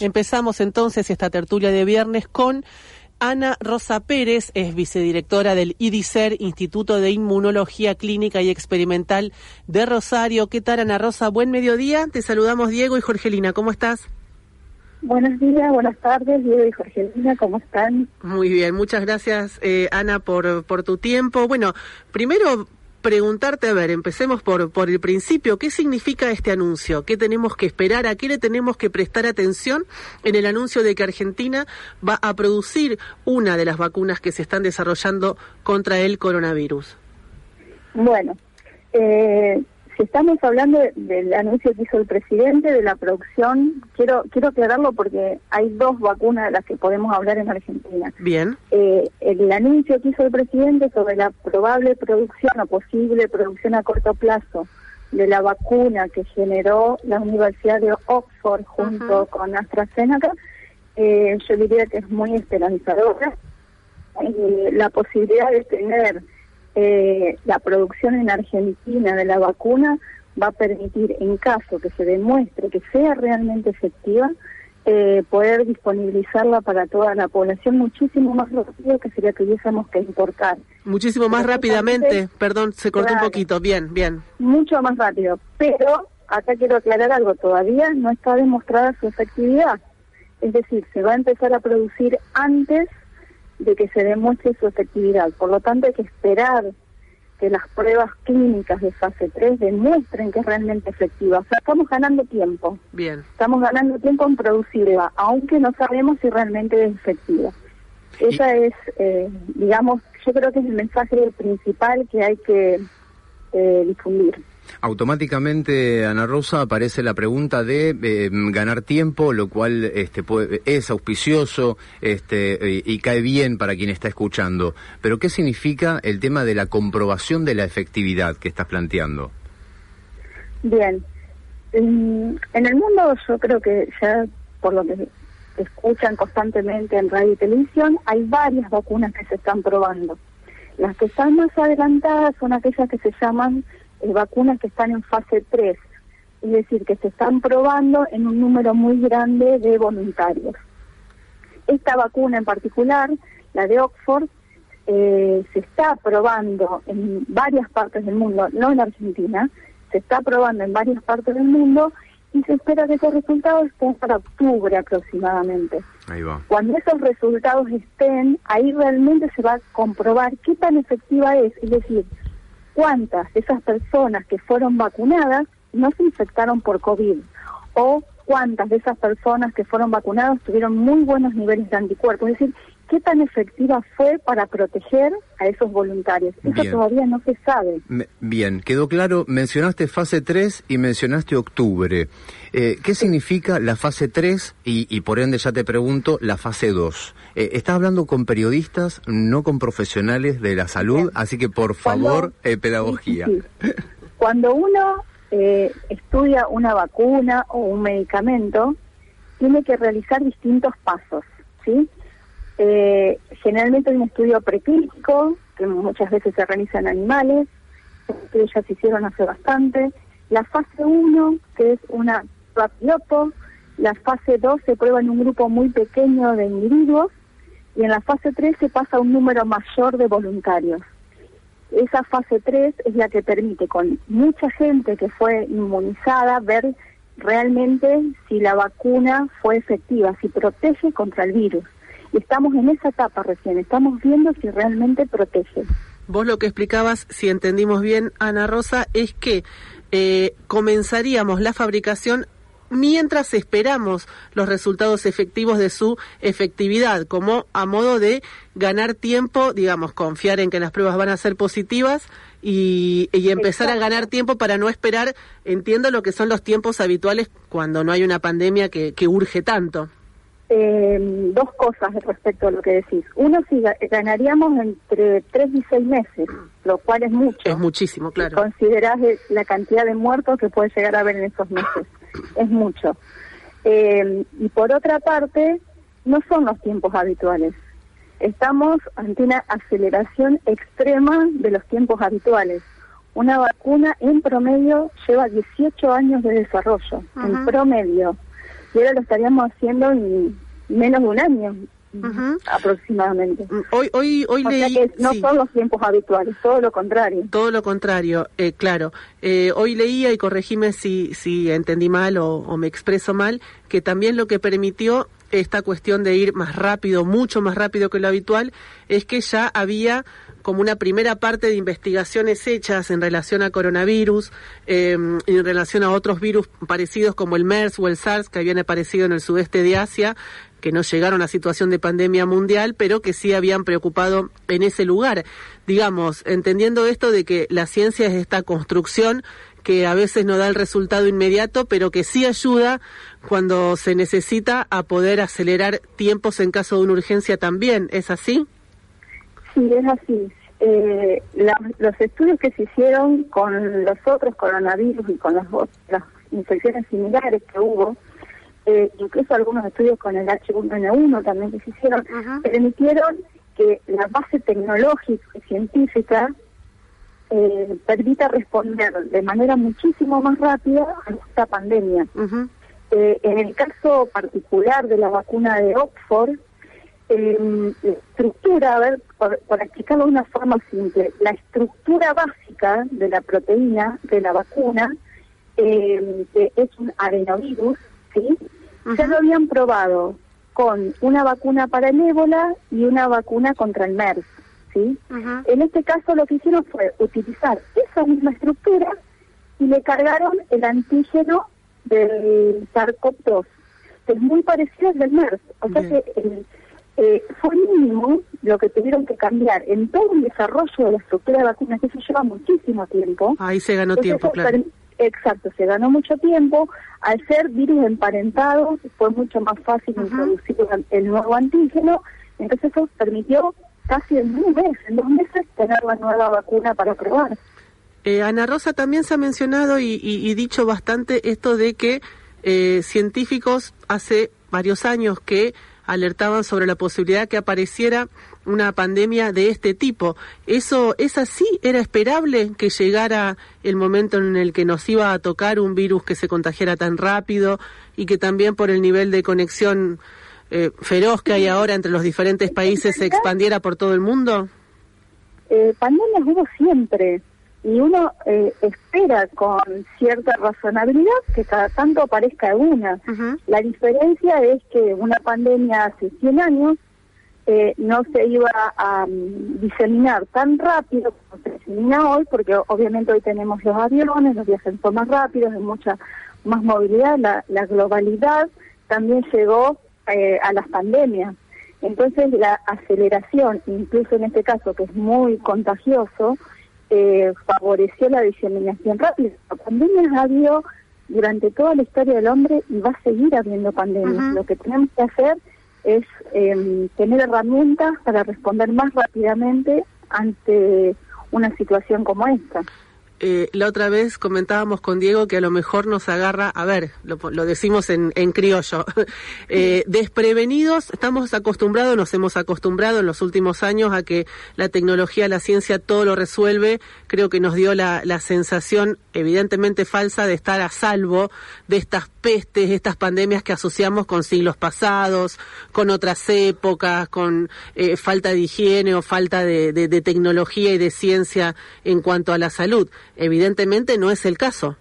Empezamos entonces esta tertulia de viernes con Ana Rosa Pérez, es vicedirectora del IDICER, Instituto de Inmunología Clínica y Experimental de Rosario. ¿Qué tal, Ana Rosa? Buen mediodía. Te saludamos Diego y Jorgelina. ¿Cómo estás? Buenos días, buenas tardes, Diego y Jorgelina, ¿cómo están? Muy bien, muchas gracias, eh, Ana, por, por tu tiempo. Bueno, primero preguntarte, a ver, empecemos por, por el principio, ¿qué significa este anuncio? ¿Qué tenemos que esperar? ¿A qué le tenemos que prestar atención en el anuncio de que Argentina va a producir una de las vacunas que se están desarrollando contra el coronavirus? Bueno, eh, estamos hablando del anuncio que hizo el presidente de la producción, quiero quiero aclararlo porque hay dos vacunas de las que podemos hablar en Argentina. Bien. Eh, el anuncio que hizo el presidente sobre la probable producción o posible producción a corto plazo de la vacuna que generó la Universidad de Oxford junto con AstraZeneca, eh, yo diría que es muy esperanzadora. Eh, la posibilidad de tener eh, la producción en Argentina de la vacuna va a permitir, en caso que se demuestre que sea realmente efectiva, eh, poder disponibilizarla para toda la población muchísimo más rápido que sería que hubiésemos que importar. Muchísimo más rápidamente, perdón, se cortó un poquito, bien, bien. Mucho más rápido, pero acá quiero aclarar algo, todavía no está demostrada su efectividad. Es decir, se va a empezar a producir antes de que se demuestre su efectividad. Por lo tanto, hay que esperar que las pruebas clínicas de fase 3 demuestren que es realmente efectiva. O sea, estamos ganando tiempo. Bien. Estamos ganando tiempo en producirla, aunque no sabemos si realmente es efectiva. Esa es, eh, digamos, yo creo que es el mensaje principal que hay que eh, difundir. Automáticamente, Ana Rosa, aparece la pregunta de eh, ganar tiempo, lo cual este, es auspicioso este, y, cae bien para quien está escuchando. Pero, ¿qué significa el tema de la comprobación de la efectividad que estás planteando? Bien. En, el mundo, yo creo que ya por lo que escuchan constantemente en radio y televisión, hay varias vacunas que se están probando. Las que están más adelantadas son aquellas que se llaman vacunas que están en fase 3, es decir, que se están probando en un número muy grande de voluntarios. Esta vacuna en particular, la de Oxford, eh, se está probando en varias partes del mundo, no en Argentina, se está probando en varias partes del mundo y se espera que esos resultados estén para octubre aproximadamente. Ahí va. Cuando esos resultados estén, ahí realmente se va a comprobar qué tan efectiva es, es decir, cuántas de esas personas que fueron vacunadas no se infectaron por COVID o cuántas de esas personas que fueron vacunadas tuvieron muy buenos niveles de anticuerpos. Es decir, qué tan efectiva fue para proteger a esos voluntarios. Eso todavía no se sabe. bien, quedó claro, mencionaste fase 3 y mencionaste octubre. Eh, ¿Qué significa la fase 3 y, por ende ya te pregunto la fase 2? Eh, estás hablando con periodistas, no con profesionales de la salud, así que por favor, eh, pedagogía. Cuando uno eh, estudia una vacuna o un medicamento, tiene que realizar distintos pasos, ¿sí? Eh, generalmente hay un estudio preclínico, que muchas veces se realiza en animales, que ya se hicieron hace bastante. La fase 1, que es una piloto, la fase 2 se prueba en un grupo muy pequeño de individuos y en la fase 3 se pasa a un número mayor de voluntarios. Esa fase 3 es la que permite con mucha gente que fue inmunizada ver realmente si la vacuna fue efectiva, si protege contra el virus estamos en esa etapa recién, estamos viendo si realmente protege. Vos lo que explicabas, si entendimos bien, Ana Rosa, es que eh, comenzaríamos la fabricación mientras esperamos los resultados efectivos de su efectividad, como a modo de ganar tiempo, digamos, confiar en que las pruebas van a ser positivas y, y empezar a ganar tiempo para no esperar, entiendo lo que son los tiempos habituales cuando no hay una pandemia que, que urge tanto. Eh, dos cosas respecto a lo que decís. Uno, si ganaríamos entre tres y seis meses, lo cual es mucho. Es muchísimo, claro. Considerás la cantidad de muertos que puede llegar a haber en esos meses. es mucho. Eh, y por otra parte, no son los tiempos habituales. Estamos ante una aceleración extrema de los tiempos habituales. Una vacuna en promedio lleva 18 años de desarrollo, en promedio ahora lo estaríamos haciendo en menos de un año. aproximadamente. Mm, hoy, hoy, hoy leí, no son los tiempos habituales, todo lo contrario. Todo lo contrario, eh, claro. Eh, hoy leía y corregime si, si entendí mal o, o, me expreso mal, que también lo que permitió esta cuestión de ir más rápido, mucho más rápido que lo habitual, es que ya había como una primera parte de investigaciones hechas en relación a coronavirus, eh, en relación a otros virus parecidos como el MERS o el SARS que habían aparecido en el sudeste de Asia, que no llegaron a situación de pandemia mundial, pero que sí habían preocupado en ese lugar. Digamos, entendiendo esto de que la ciencia es esta construcción que a veces no da el resultado inmediato, pero que sí ayuda cuando se necesita a poder acelerar tiempos en caso de una urgencia también. ¿Es así? Sí, es así. Eh, los estudios que se hicieron con los otros coronavirus y con las, las infecciones similares que hubo, eh, incluso algunos estudios con el H1N1 también que se hicieron, permitieron que la base tecnológica y científica eh, permita responder de manera muchísimo más rápida a esta pandemia. en el caso particular de la vacuna de Oxford, eh, estructura, a ver, por, explicarlo de una forma simple, la estructura básica de la proteína de la vacuna, eh, que es un adenovirus, ¿sí? Ya lo habían probado con una vacuna para el ébola y una vacuna contra el MERS, ¿sí? En este caso lo que hicieron fue utilizar esa misma estructura y le cargaron el antígeno del SARS-CoV-2, que es muy parecido al del MERS. O sea que el, eh, fue mínimo lo que tuvieron que cambiar en todo el desarrollo de la estructura de vacunas, que eso lleva muchísimo tiempo. Ahí se ganó tiempo, claro. Exacto, se ganó mucho tiempo. Al ser virus emparentados, fue mucho más fácil introducir el nuevo antígeno, entonces eso permitió casi en un en dos meses, tener la nueva vacuna para probar. Eh, Ana Rosa, también se ha mencionado y, dicho bastante esto de que eh, científicos hace varios años que alertaban sobre la posibilidad que apareciera una pandemia de este tipo. ¿Eso es así? ¿Era esperable que llegara el momento en el que nos iba a tocar un virus que se contagiara tan rápido y que también por el nivel de conexión eh, feroz que hay ahora entre los diferentes países se expandiera por todo el mundo? Eh, pandemias hubo siempre y uno eh, espera con cierta razonabilidad que cada tanto aparezca una. La diferencia es que una pandemia hace 100 años eh, no se iba a mm, diseminar tan rápido como se disemina hoy, porque obviamente hoy tenemos los aviones, los viajes son más rápidos, hay mucha más movilidad, la, la globalidad también llegó eh, a las pandemias. Entonces la aceleración, incluso en este caso que es muy contagioso, eh, favoreció la diseminación rápida. Pandemias ha habido durante toda la historia del hombre y va a seguir habiendo pandemias. Lo que tenemos que hacer es em, tener herramientas para responder más rápidamente ante una situación como esta. Eh, la otra vez comentábamos con Diego que a lo mejor nos agarra, a ver, lo, decimos en, criollo, eh, desprevenidos, estamos acostumbrados, nos hemos acostumbrado en los últimos años a que la tecnología, la ciencia todo lo resuelve, creo que nos dio la, sensación evidentemente falsa de estar a salvo de estas pestes, estas pandemias que asociamos con siglos pasados, con otras épocas, con eh, falta de higiene o falta de tecnología y de ciencia en cuanto a la salud. Evidentemente no es el caso.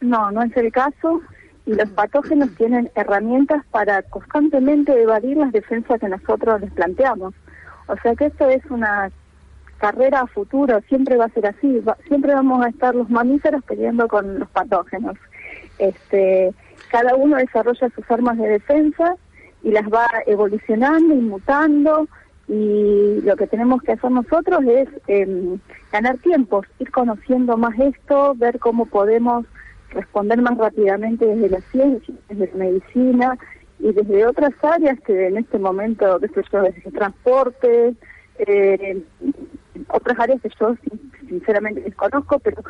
No, no es el caso y los patógenos tienen herramientas para constantemente evadir las defensas que nosotros les planteamos. O sea que esto es una carrera a futuro, siempre va a ser así, siempre vamos a estar los mamíferos peleando con los patógenos. Este, cada uno desarrolla sus armas de defensa y las va evolucionando y mutando y lo que tenemos que hacer nosotros es em, ganar tiempos, ir conociendo más esto, ver cómo podemos responder más rápidamente desde la ciencia, desde la medicina y desde otras áreas que en este momento, desde el transporte, eh, otras áreas que yo sinceramente desconozco, pero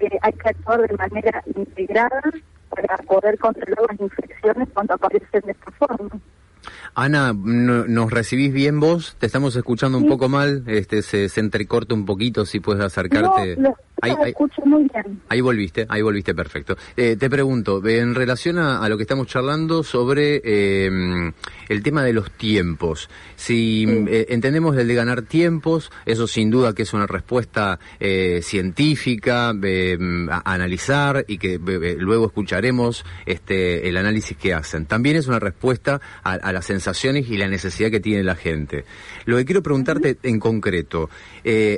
eh, hay que actuar de manera integrada para poder controlar las infecciones cuando aparecen de esta forma. Ana, ¿nos recibís bien vos? Te estamos escuchando un poco mal, este se, se, entrecorta un poquito, si puedes acercarte. No, ahí, escucho muy bien. Ahí volviste, ahí volviste, perfecto. Eh, te pregunto, en relación a, lo que estamos charlando sobre em, el tema de los tiempos, si eh, entendemos el de ganar tiempos, eso sin duda que es una respuesta eh, científica, em, a, analizar y que luego escucharemos este el análisis que hacen. También es una respuesta a, a las sensaciones y la necesidad que tiene la gente. Lo que quiero preguntarte en concreto,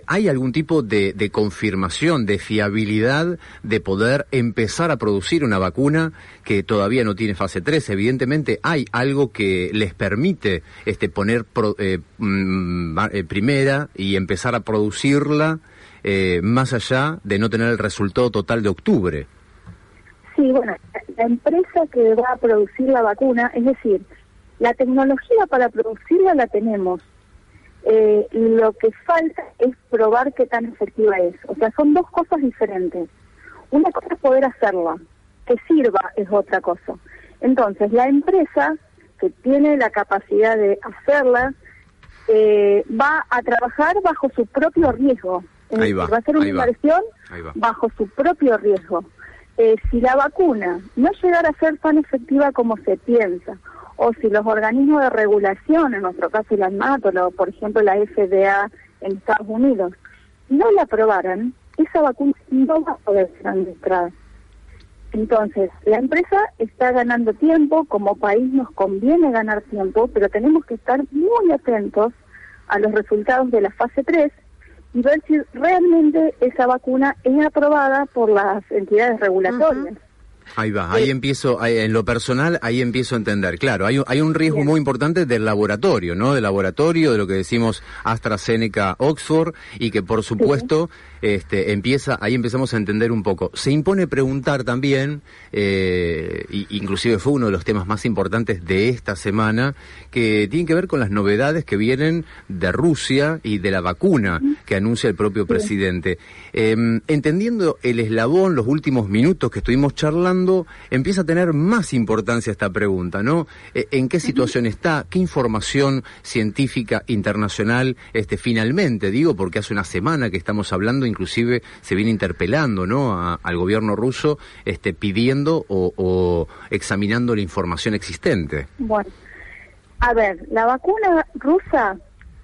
¿hay algún tipo de, de confirmación de fiabilidad de poder empezar a producir una vacuna que todavía no tiene fase 3. Evidentemente hay algo que les permite este, poner eh, mm, eh, primera y empezar a producirla eh, más allá de no tener el resultado total de octubre. Sí, bueno, la empresa que va a producir la vacuna, es decir, la tecnología para producirla la tenemos eh, lo que falta es probar qué tan efectiva es. O sea, son dos cosas diferentes. Una cosa es poder hacerla, que sirva es otra cosa. Entonces, la empresa que tiene la capacidad de hacerla eh, va a trabajar bajo su propio riesgo. va, a hacer una inversión bajo su propio riesgo. Eh, si la vacuna no llegara a ser tan efectiva como se piensa, o si los organismos de regulación, en nuestro caso la ANMAT o por ejemplo la FDA en Estados Unidos, no la aprobaran, esa vacuna no va a poder ser administrada. Entonces, la empresa está ganando tiempo, como país nos conviene ganar tiempo, pero tenemos que estar muy atentos a los resultados de la fase 3 y ver si realmente esa vacuna es aprobada por las entidades regulatorias. Ahí va, ahí empiezo, en lo personal, ahí empiezo a entender. Claro, hay, hay un riesgo muy importante del laboratorio, ¿no? Del laboratorio, de lo que decimos AstraZeneca, Oxford, y que por supuesto este, empieza, ahí empezamos a entender un poco. Se impone preguntar también, eh, inclusive fue uno de los temas más importantes de esta semana, que tiene que ver con las novedades que vienen de Rusia y de la vacuna que anuncia el propio presidente. Em, entendiendo el eslabón, los últimos minutos que estuvimos charlando, empieza a tener más importancia esta pregunta, ¿no? E, ¿En qué situación está? ¿Qué información científica internacional este, finalmente? Digo, porque hace una semana que estamos hablando inclusive se viene interpelando ¿no? al gobierno ruso este, pidiendo o, examinando la información existente. Bueno, a ver, la vacuna rusa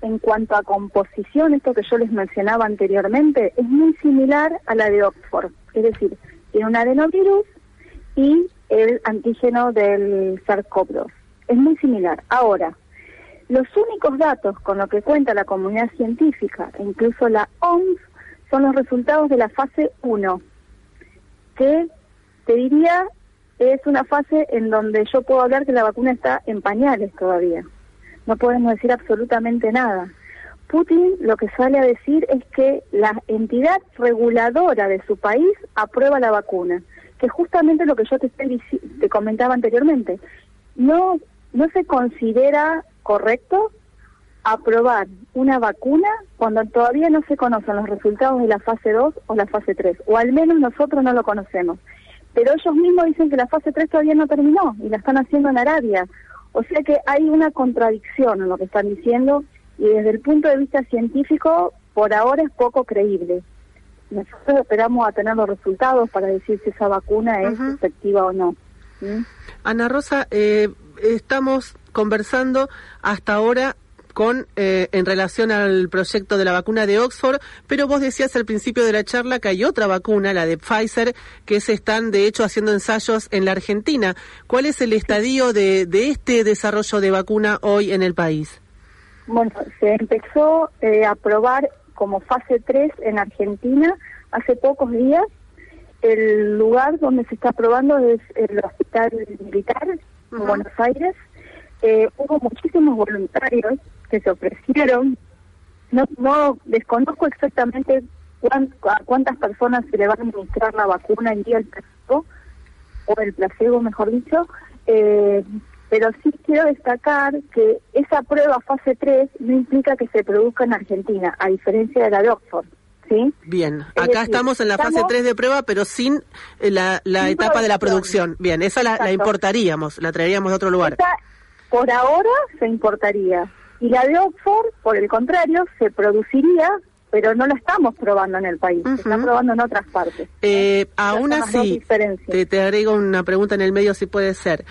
en cuanto a composición, esto que yo les mencionaba anteriormente, es muy similar a la de Oxford, es decir, tiene un adenovirus y el antígeno del SARS-CoV-2. Es muy similar. Ahora, los únicos datos con los que cuenta la comunidad científica, e incluso la OMS, son los resultados de la fase 1, que te diría es una fase en donde yo puedo hablar que la vacuna está en pañales todavía. No podemos decir absolutamente nada. Putin lo que sale a decir es que la entidad reguladora de su país aprueba la vacuna, que justamente lo que yo te, comentaba anteriormente. No, no se considera correcto aprobar una vacuna cuando todavía no se conocen los resultados de la fase 2 o la fase 3, o al menos nosotros no lo conocemos. Pero ellos mismos dicen que la fase 3 todavía no terminó y la están haciendo en Arabia. O sea que hay una contradicción en lo que están diciendo y desde el punto de vista científico por ahora es poco creíble. Nosotros esperamos a tener los resultados para decir si esa vacuna es efectiva o no. ¿Mm? Ana Rosa, eh, estamos conversando hasta ahora con eh, en relación al proyecto de la vacuna de Oxford, pero vos decías al principio de la charla que hay otra vacuna, la de Pfizer, que se están de hecho haciendo ensayos en la Argentina. ¿Cuál es el estadio de, este desarrollo de vacuna hoy en el país? Bueno, se empezó eh, a probar como fase 3 en Argentina hace pocos días. El lugar donde se está probando es el Hospital Militar en Buenos Aires. Eh, hubo muchísimos voluntarios que se ofrecieron, no, no desconozco exactamente a cuántas personas se le va a administrar la vacuna día el placebo, o el placebo, mejor dicho, eh, pero sí quiero destacar que esa prueba fase 3 no implica que se produzca en Argentina, a diferencia de la de Oxford. ¿Sí? Bien, acá estamos en la fase 3 de prueba, pero sin eh, la, la etapa de la producción. Bien, esa la, importaríamos, la traeríamos de otro lugar. por ahora se importaría. Y la de Oxford, por el contrario, se produciría pero no la estamos probando en el país, se está probando en otras partes. Eh, aún así, te, te, agrego una pregunta en el medio si puede ser.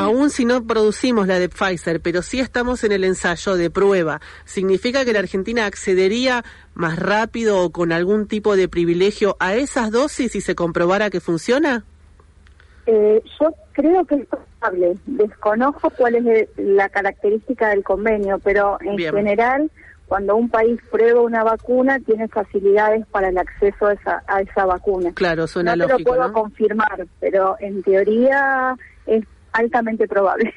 Aún si no producimos la de Pfizer, pero sí estamos en el ensayo de prueba, ¿significa que la Argentina accedería más rápido o con algún tipo de privilegio a esas dosis si se comprobara que funciona? Eh, yo creo que es probable. Desconozco cuál es la característica del convenio, pero en general cuando un país prueba una vacuna tiene facilidades para el acceso a esa, a esa vacuna. Claro, suena no lógico. Te lo puedo confirmar, pero en teoría es altamente probable.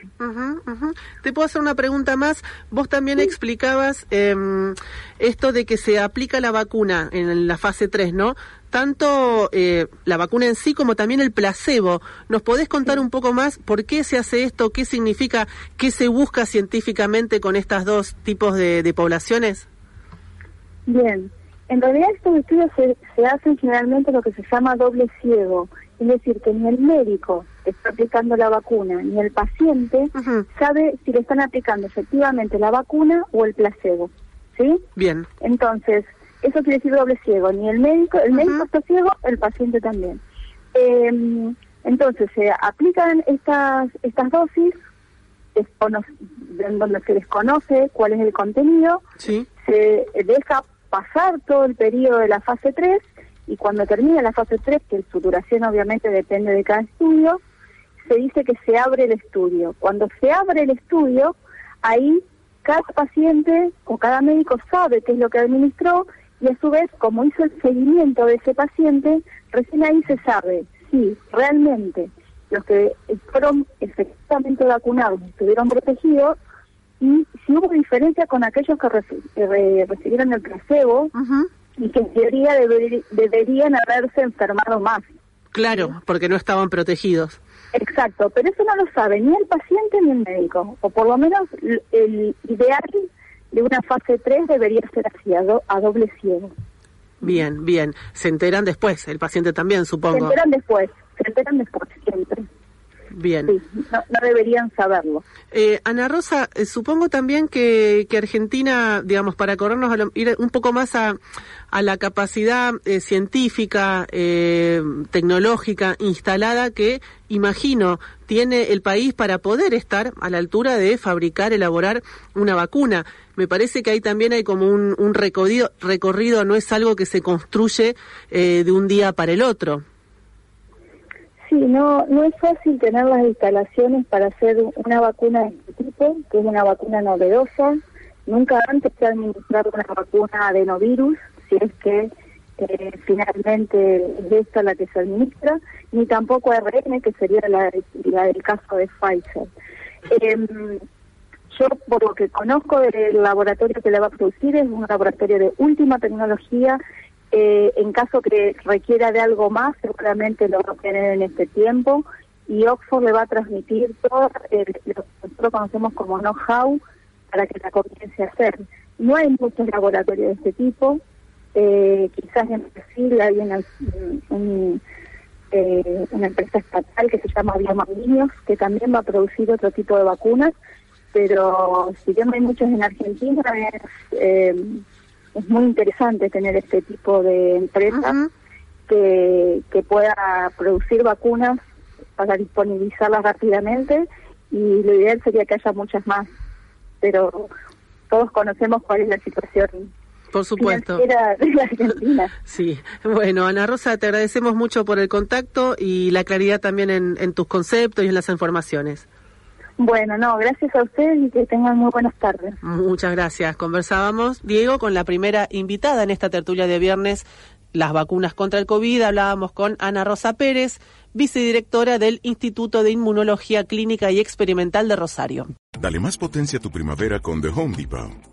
Te puedo hacer una pregunta más. Vos también explicabas em, esto de que se aplica la vacuna en la fase 3, ¿no? Tanto eh, la vacuna en sí como también el placebo. ¿Nos podés contar un poco más por qué se hace esto? ¿Qué significa? ¿Qué se busca científicamente con estos dos tipos de, poblaciones? Bien. En realidad estos estudios se, se hacen generalmente lo que se llama doble ciego. Es decir, que ni el médico está aplicando la vacuna ni el paciente sabe si le están aplicando efectivamente la vacuna o el placebo. ¿Sí? Bien. Entonces, eso quiere decir doble ciego. Ni el médico, el médico está ciego, el paciente también. Em, entonces, se aplican estas, estas dosis en donde se desconoce cuál es el contenido, sí. se deja pasar todo el periodo de la fase 3 y cuando termina la fase 3, que su duración obviamente depende de cada estudio, se dice que se abre el estudio. Cuando se abre el estudio, ahí cada paciente o cada médico sabe qué es lo que administró y a su vez, como hizo el seguimiento de ese paciente, recién ahí se sabe si realmente los que fueron efectivamente vacunados estuvieron protegidos y si hubo diferencia con aquellos que recibieron el placebo y que en teoría deberían haberse enfermado más. Claro, porque no estaban protegidos. Exacto, pero eso no lo sabe ni el paciente ni el médico, o por lo menos el ideal de una fase 3 debería ser así, a, doble ciego. Bien, bien. Se enteran después, el paciente también, supongo. Se enteran después, se enteran después siempre. Bien. Sí, no, deberían saberlo. Eh, Ana Rosa, eh, supongo también que, que Argentina, digamos, para corrernos a ir un poco más a, a la capacidad eh, científica, tecnológica instalada que, imagino, tiene el país para poder estar a la altura de fabricar, elaborar una vacuna. Me parece que ahí también hay como un, un recorrido, recorrido, no es algo que se construye de un día para el otro. Sí, no, no es fácil tener las instalaciones para hacer una vacuna de este tipo, que es una vacuna novedosa. Nunca antes se ha administrado una vacuna adenovirus, si es que eh, finalmente es esta la que se administra, ni tampoco ARN, que sería la, del caso de Pfizer. Em, yo, por lo que conozco del laboratorio que le va a producir, es un laboratorio de última tecnología eh, en caso que requiera de algo más, seguramente lo va a tener en este tiempo y Oxford le va a transmitir todo lo que nosotros conocemos como know-how para que la comience a hacer. No hay muchos laboratorios de este tipo, eh, quizás en Brasil hay una, eh, una empresa estatal que se llama Biomagnios, que también va a producir otro tipo de vacunas, pero si bien hay muchos en Argentina, es es muy interesante tener este tipo de empresa que, que pueda producir vacunas para disponibilizarlas rápidamente y lo ideal sería que haya muchas más, pero todos conocemos cuál es la situación por supuesto. De la Argentina. Sí, bueno, Ana Rosa, te agradecemos mucho por el contacto y la claridad también en, en tus conceptos y en las informaciones. Bueno, no, gracias a ustedes y que tengan muy buenas tardes. Muchas gracias. Conversábamos, Diego, con la primera invitada en esta tertulia de viernes, las vacunas contra el COVID. Hablábamos con Ana Rosa Pérez, vicedirectora del Instituto de Inmunología Clínica y Experimental de Rosario. Dale más potencia a tu primavera con The Home Depot.